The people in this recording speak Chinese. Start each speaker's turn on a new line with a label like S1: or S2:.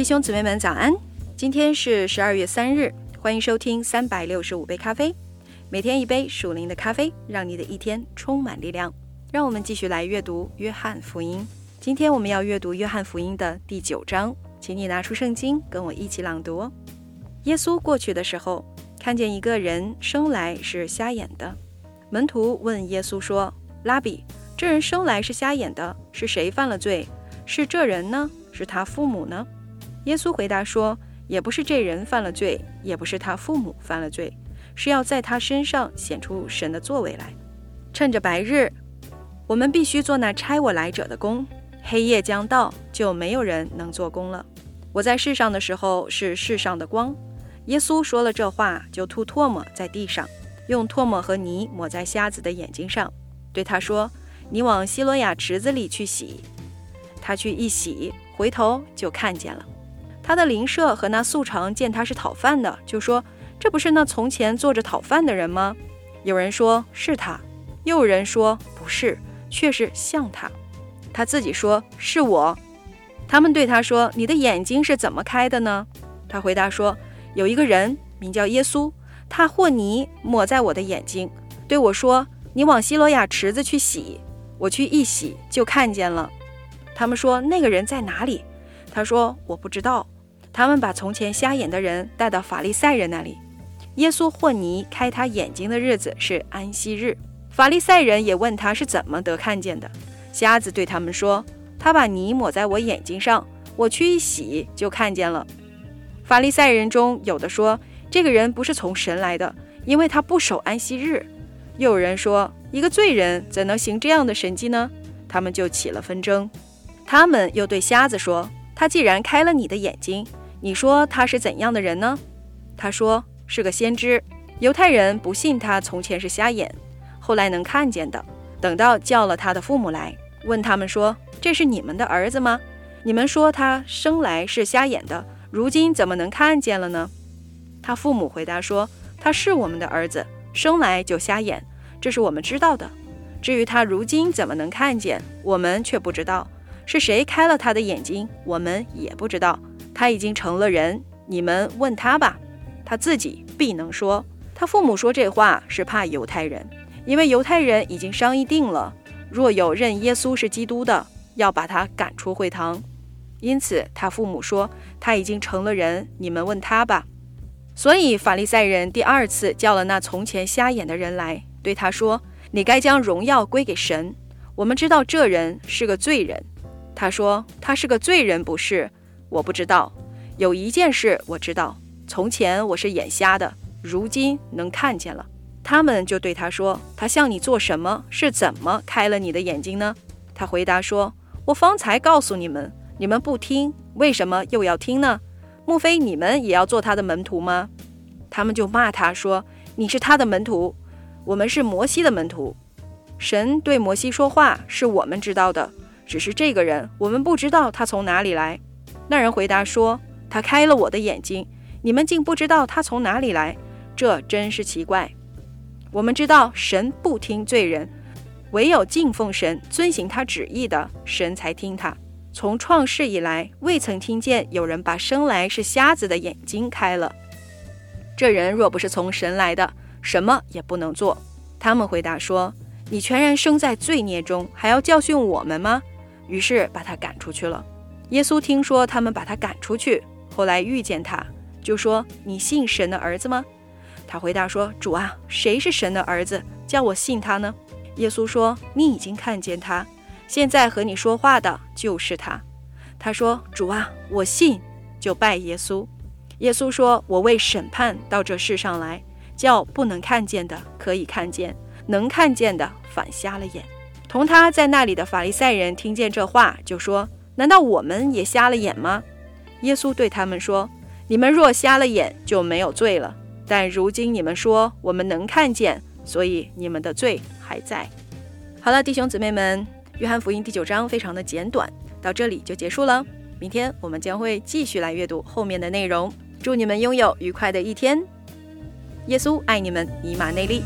S1: 弟兄姊妹们，早安！今天是十二月三日，欢迎收听三百六十五杯咖啡，每天一杯属灵的咖啡，让你的一天充满力量。让我们继续来阅读约翰福音。今天我们要阅读约翰福音的第九章，请你拿出圣经，跟我一起朗读。耶稣过去的时候，看见一个人生来是瞎眼的，门徒问耶稣说：“拉比，这人生来是瞎眼的，是谁犯了罪？是这人呢？是他父母呢？”耶稣回答说：“也不是这人犯了罪，也不是他父母犯了罪，是要在他身上显出神的作为来。趁着白日，我们必须做那差我来者的工；黑夜将到，就没有人能做工了。我在世上的时候是世上的光。”耶稣说了这话，就吐唾沫在地上，用唾沫和泥抹在瞎子的眼睛上，对他说：“你往希罗亚池子里去洗。”他去一洗，回头就看见了。他的邻舍和那素常见他是讨饭的，就说：“这不是那从前坐着讨饭的人吗？”有人说是他，又有人说不是，却是像他。他自己说是我。他们对他说：“你的眼睛是怎么开的呢？”他回答说。有一个人名叫耶稣，他和泥抹在我的眼睛，对我说：“你往希罗亚池子去洗。”我去一洗，就看见了。他们说：“那个人在哪里？”他说：“我不知道。”他们把从前瞎眼的人带到法利赛人那里。耶稣和泥开他眼睛的日子是安息日。法利赛人也问他是怎么得看见的。瞎子对他们说：“他把泥抹在我眼睛上，我去一洗，就看见了。”法利赛人中有的说，这个人不是从神来的，因为他不守安息日。又有人说，一个罪人怎能行这样的神迹呢？他们就起了纷争。他们又对瞎子说：“他既然开了你的眼睛，你说他是怎样的人呢？”他说：“是个先知。”犹太人不信他从前是瞎眼，后来能看见的。等到叫了他的父母来，问他们说：“这是你们的儿子吗？你们说他生来是瞎眼的。”如今怎么能看见了呢？他父母回答说：“他是我们的儿子，生来就瞎眼，这是我们知道的。至于他如今怎么能看见，我们却不知道。是谁开了他的眼睛，我们也不知道。他已经成了人，你们问他吧，他自己必能说。”他父母说这话是怕犹太人，因为犹太人已经商议定了，若有认耶稣是基督的，要把他赶出会堂。因此，他父母说他已经成了人，你们问他吧。所以法利赛人第二次叫了那从前瞎眼的人来，对他说：“你该将荣耀归给神。我们知道这人是个罪人。”他说：“他是个罪人，不是？我不知道。有一件事我知道：从前我是眼瞎的，如今能看见了。”他们就对他说：“他向你做什么？是怎么开了你的眼睛呢？”他回答说：“我方才告诉你们。”你们不听，为什么又要听呢？莫非你们也要做他的门徒吗？他们就骂他说：“你是他的门徒，我们是摩西的门徒。神对摩西说话是我们知道的，只是这个人我们不知道他从哪里来。”那人回答说：“他开了我的眼睛，你们竟不知道他从哪里来，这真是奇怪。我们知道神不听罪人，唯有敬奉神、遵行他旨意的，神才听他。”从创世以来，未曾听见有人把生来是瞎子的眼睛开了。这人若不是从神来的，什么也不能做。他们回答说：“你全然生在罪孽中，还要教训我们吗？”于是把他赶出去了。耶稣听说他们把他赶出去，后来遇见他，就说：“你信神的儿子吗？”他回答说：“主啊，谁是神的儿子，叫我信他呢？”耶稣说：“你已经看见他。”现在和你说话的就是他。他说：“主啊，我信，就拜耶稣。”耶稣说：“我为审判到这世上来，叫不能看见的可以看见，能看见的反瞎了眼。”同他在那里的法利赛人听见这话，就说：“难道我们也瞎了眼吗？”耶稣对他们说：“你们若瞎了眼，就没有罪了。但如今你们说我们能看见，所以你们的罪还在。”好了，弟兄姊妹们。约翰福音第九章非常的简短，到这里就结束了。明天我们将会继续来阅读后面的内容。祝你们拥有愉快的一天。耶稣爱你们，以马内利。